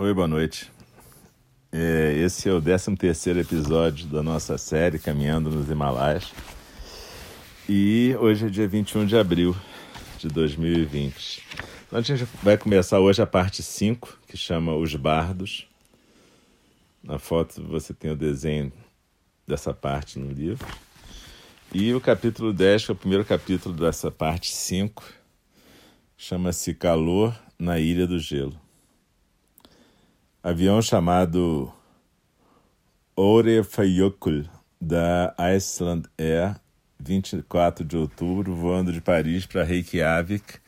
Oi, boa noite. É, esse é o 13 terceiro episódio da nossa série Caminhando nos Himalaias. E hoje é dia 21 de abril de 2020. Então, a gente vai começar hoje a parte 5, que chama Os Bardos. Na foto você tem o desenho dessa parte no livro. E o capítulo 10, que é o primeiro capítulo dessa parte 5, chama-se Calor na Ilha do Gelo. Avião chamado Orefayokul, da Iceland Air, 24 de outubro, voando de Paris para Reykjavik.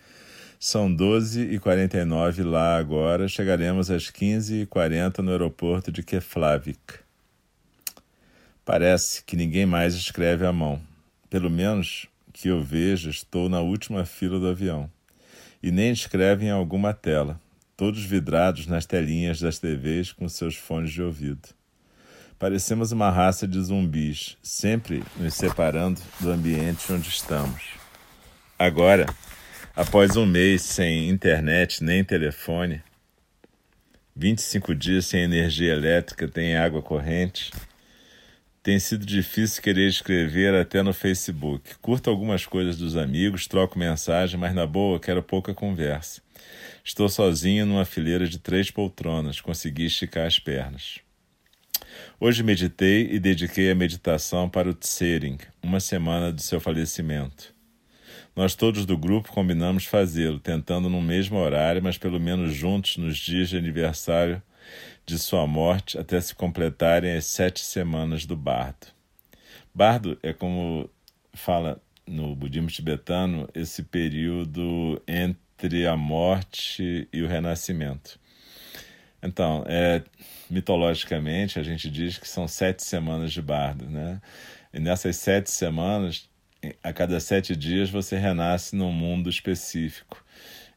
São 12h49 lá agora. Chegaremos às 15h40 no aeroporto de Keflavik. Parece que ninguém mais escreve à mão. Pelo menos que eu veja, estou na última fila do avião. E nem escreve em alguma tela, todos vidrados nas telinhas das TVs com seus fones de ouvido. Parecemos uma raça de zumbis, sempre nos separando do ambiente onde estamos. Agora, após um mês sem internet nem telefone, 25 dias sem energia elétrica, sem água corrente, tem sido difícil querer escrever até no Facebook. Curto algumas coisas dos amigos, troco mensagem, mas na boa quero pouca conversa. Estou sozinho numa fileira de três poltronas, consegui esticar as pernas. Hoje meditei e dediquei a meditação para o Tsering, uma semana do seu falecimento. Nós todos do grupo combinamos fazê-lo, tentando no mesmo horário, mas pelo menos juntos nos dias de aniversário de sua morte até se completarem as sete semanas do bardo. Bardo é como fala no budismo tibetano esse período entre a morte e o renascimento. Então, é, mitologicamente, a gente diz que são sete semanas de bardo, né? E nessas sete semanas, a cada sete dias você renasce num mundo específico.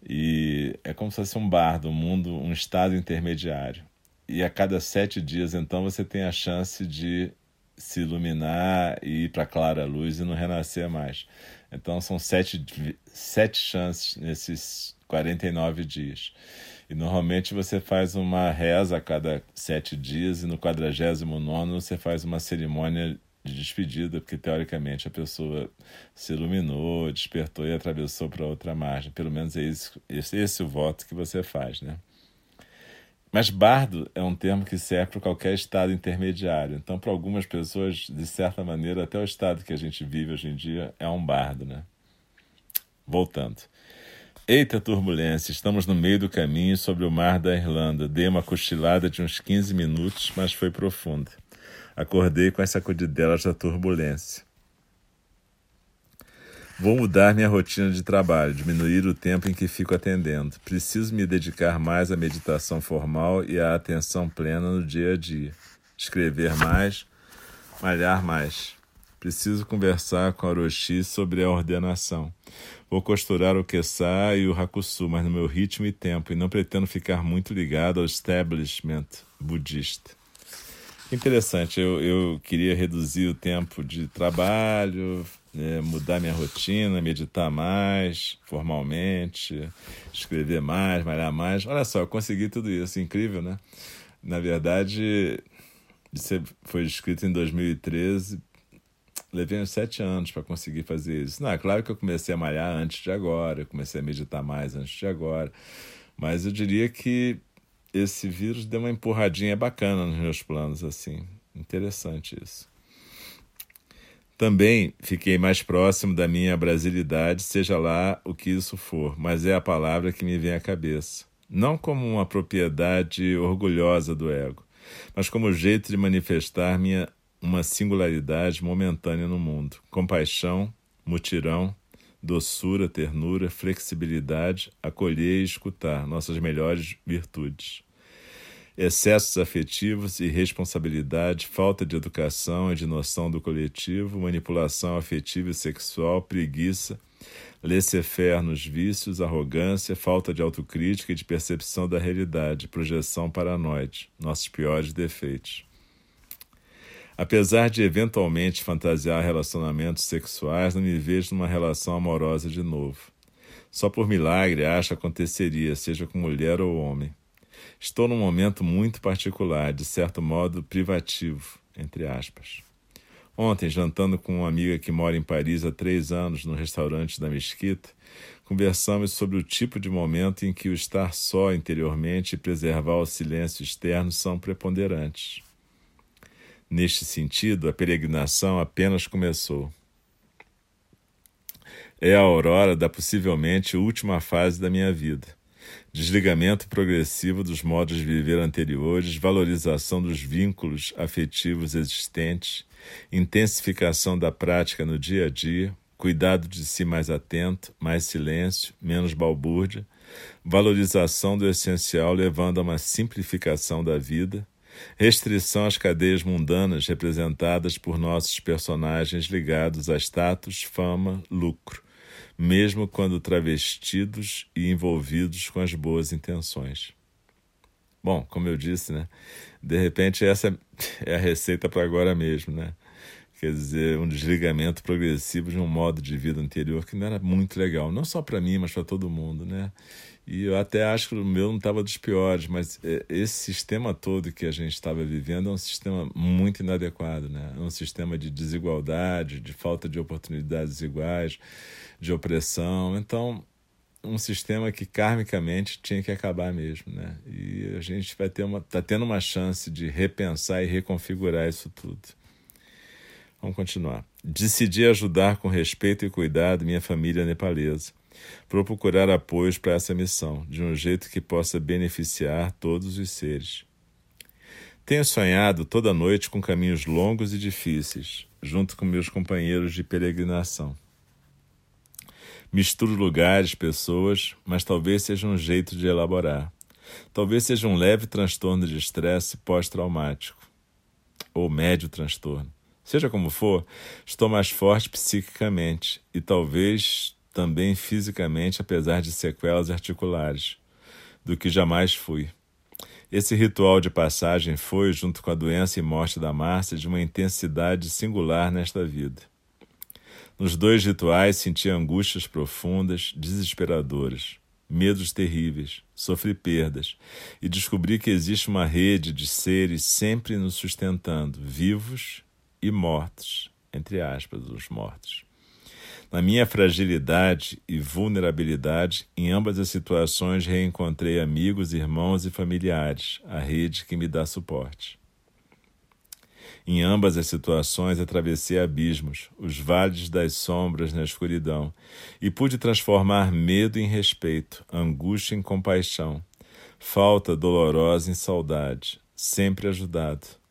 E é como se fosse um bardo, um mundo, um estado intermediário e a cada sete dias, então, você tem a chance de se iluminar e ir para a clara luz e não renascer mais. Então, são sete, sete chances nesses 49 dias. E normalmente você faz uma reza a cada sete dias, e no 49 você faz uma cerimônia de despedida, porque teoricamente a pessoa se iluminou, despertou e atravessou para outra margem. Pelo menos é esse, esse, é o voto que você faz, né? Mas bardo é um termo que serve para qualquer estado intermediário. Então, para algumas pessoas, de certa maneira, até o estado que a gente vive hoje em dia é um bardo, né? Voltando. Eita turbulência, estamos no meio do caminho sobre o mar da Irlanda. Dei uma cochilada de uns 15 minutos, mas foi profunda. Acordei com as sacudidelas da turbulência. Vou mudar minha rotina de trabalho, diminuir o tempo em que fico atendendo. Preciso me dedicar mais à meditação formal e à atenção plena no dia a dia. Escrever mais, malhar mais. Preciso conversar com a Orochi sobre a ordenação. Vou costurar o Kessá e o Hakusu, mas no meu ritmo e tempo, e não pretendo ficar muito ligado ao establishment budista. Interessante, eu, eu queria reduzir o tempo de trabalho, é, mudar minha rotina, meditar mais formalmente, escrever mais, malhar mais. Olha só, eu consegui tudo isso, incrível, né? Na verdade, isso foi escrito em 2013, levei uns sete anos para conseguir fazer isso. Não, é claro que eu comecei a malhar antes de agora, comecei a meditar mais antes de agora, mas eu diria que esse vírus deu uma empurradinha bacana nos meus planos, assim. Interessante isso. Também fiquei mais próximo da minha brasilidade, seja lá o que isso for, mas é a palavra que me vem à cabeça. Não como uma propriedade orgulhosa do ego, mas como jeito de manifestar minha uma singularidade momentânea no mundo. Compaixão, mutirão, doçura, ternura, flexibilidade, acolher e escutar, nossas melhores virtudes excessos afetivos, irresponsabilidade, falta de educação e de noção do coletivo, manipulação afetiva e sexual, preguiça, laissez-faire nos vícios, arrogância, falta de autocrítica e de percepção da realidade, projeção paranoide, nossos piores defeitos. Apesar de eventualmente fantasiar relacionamentos sexuais, não me vejo numa relação amorosa de novo. Só por milagre acho aconteceria, seja com mulher ou homem. Estou num momento muito particular, de certo modo privativo, entre aspas. Ontem, jantando com uma amiga que mora em Paris há três anos no restaurante da Mesquita, conversamos sobre o tipo de momento em que o estar só interiormente e preservar o silêncio externo são preponderantes. Neste sentido, a peregrinação apenas começou. É a aurora da possivelmente última fase da minha vida. Desligamento progressivo dos modos de viver anteriores, valorização dos vínculos afetivos existentes, intensificação da prática no dia a dia, cuidado de si mais atento, mais silêncio, menos balbúrdia, valorização do essencial levando a uma simplificação da vida, restrição às cadeias mundanas representadas por nossos personagens ligados a status, fama, lucro, mesmo quando travestidos e envolvidos com as boas intenções. Bom, como eu disse, né? De repente essa é a receita para agora mesmo, né? Quer dizer, um desligamento progressivo de um modo de vida anterior que não era muito legal, não só para mim, mas para todo mundo, né? E eu até acho que o meu não estava dos piores, mas é, esse sistema todo que a gente estava vivendo é um sistema muito inadequado, né? É um sistema de desigualdade, de falta de oportunidades iguais, de opressão. Então, um sistema que karmicamente tinha que acabar mesmo, né? E a gente vai ter uma, tá tendo uma chance de repensar e reconfigurar isso tudo. Vamos continuar. Decidi ajudar com respeito e cuidado minha família nepalesa, para procurar apoios para essa missão, de um jeito que possa beneficiar todos os seres. Tenho sonhado toda noite com caminhos longos e difíceis, junto com meus companheiros de peregrinação. Misturo lugares, pessoas, mas talvez seja um jeito de elaborar. Talvez seja um leve transtorno de estresse pós-traumático, ou médio transtorno. Seja como for, estou mais forte psiquicamente e talvez também fisicamente, apesar de sequelas articulares, do que jamais fui. Esse ritual de passagem foi, junto com a doença e morte da Márcia, de uma intensidade singular nesta vida. Nos dois rituais senti angústias profundas, desesperadoras, medos terríveis, sofri perdas e descobri que existe uma rede de seres sempre nos sustentando, vivos e mortos, entre aspas, os mortos. Na minha fragilidade e vulnerabilidade, em ambas as situações reencontrei amigos, irmãos e familiares, a rede que me dá suporte. Em ambas as situações atravessei abismos, os vales das sombras na escuridão, e pude transformar medo em respeito, angústia em compaixão, falta dolorosa em saudade, sempre ajudado.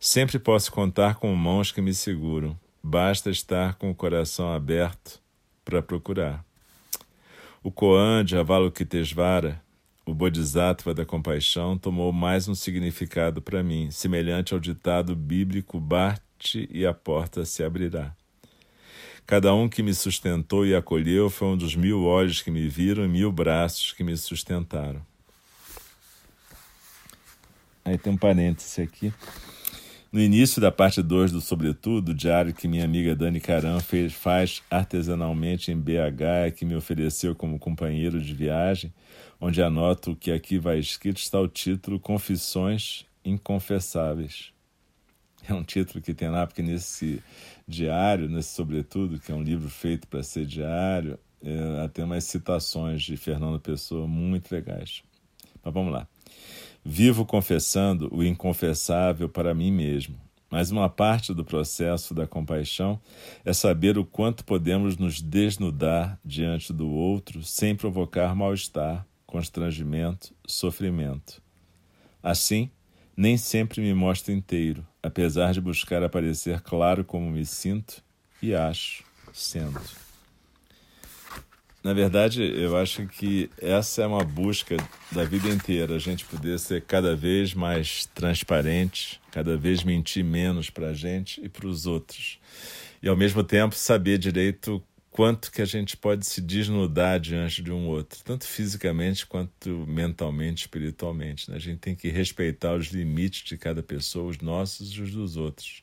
Sempre posso contar com mãos que me seguram. Basta estar com o coração aberto para procurar. O Koan de Avalokitesvara, o Bodhisattva da compaixão, tomou mais um significado para mim, semelhante ao ditado bíblico Bate e a porta se abrirá. Cada um que me sustentou e acolheu foi um dos mil olhos que me viram e mil braços que me sustentaram. Aí tem um parêntese aqui. No início da parte 2 do Sobretudo, o diário que minha amiga Dani Caram fez, faz artesanalmente em BH, que me ofereceu como companheiro de viagem, onde anoto que aqui vai escrito, está o título Confissões Inconfessáveis. É um título que tem lá, porque nesse diário, nesse Sobretudo, que é um livro feito para ser diário, é, tem umas citações de Fernando Pessoa muito legais. Mas vamos lá. Vivo confessando o inconfessável para mim mesmo. Mas uma parte do processo da compaixão é saber o quanto podemos nos desnudar diante do outro sem provocar mal-estar, constrangimento, sofrimento. Assim, nem sempre me mostro inteiro, apesar de buscar aparecer claro como me sinto e acho sendo. Na verdade, eu acho que essa é uma busca da vida inteira, a gente poder ser cada vez mais transparente, cada vez mentir menos para a gente e para os outros. E ao mesmo tempo saber direito quanto que a gente pode se desnudar diante de um outro, tanto fisicamente quanto mentalmente, espiritualmente. Né? A gente tem que respeitar os limites de cada pessoa, os nossos e os dos outros.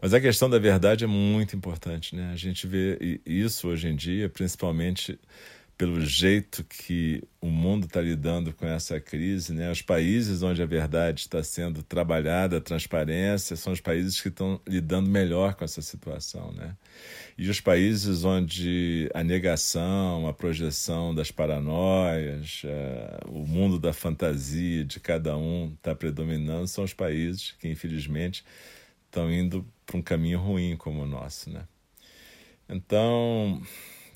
Mas a questão da verdade é muito importante, né? A gente vê isso hoje em dia, principalmente pelo jeito que o mundo está lidando com essa crise, né? Os países onde a verdade está sendo trabalhada, a transparência, são os países que estão lidando melhor com essa situação, né? E os países onde a negação, a projeção das paranoias, é, o mundo da fantasia de cada um está predominando, são os países que, infelizmente, estão indo para um caminho ruim como o nosso, né? Então,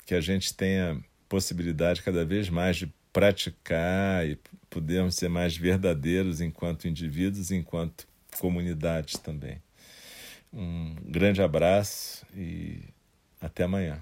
que a gente tenha possibilidade cada vez mais de praticar e podermos ser mais verdadeiros enquanto indivíduos, enquanto comunidades também. Um grande abraço e até amanhã.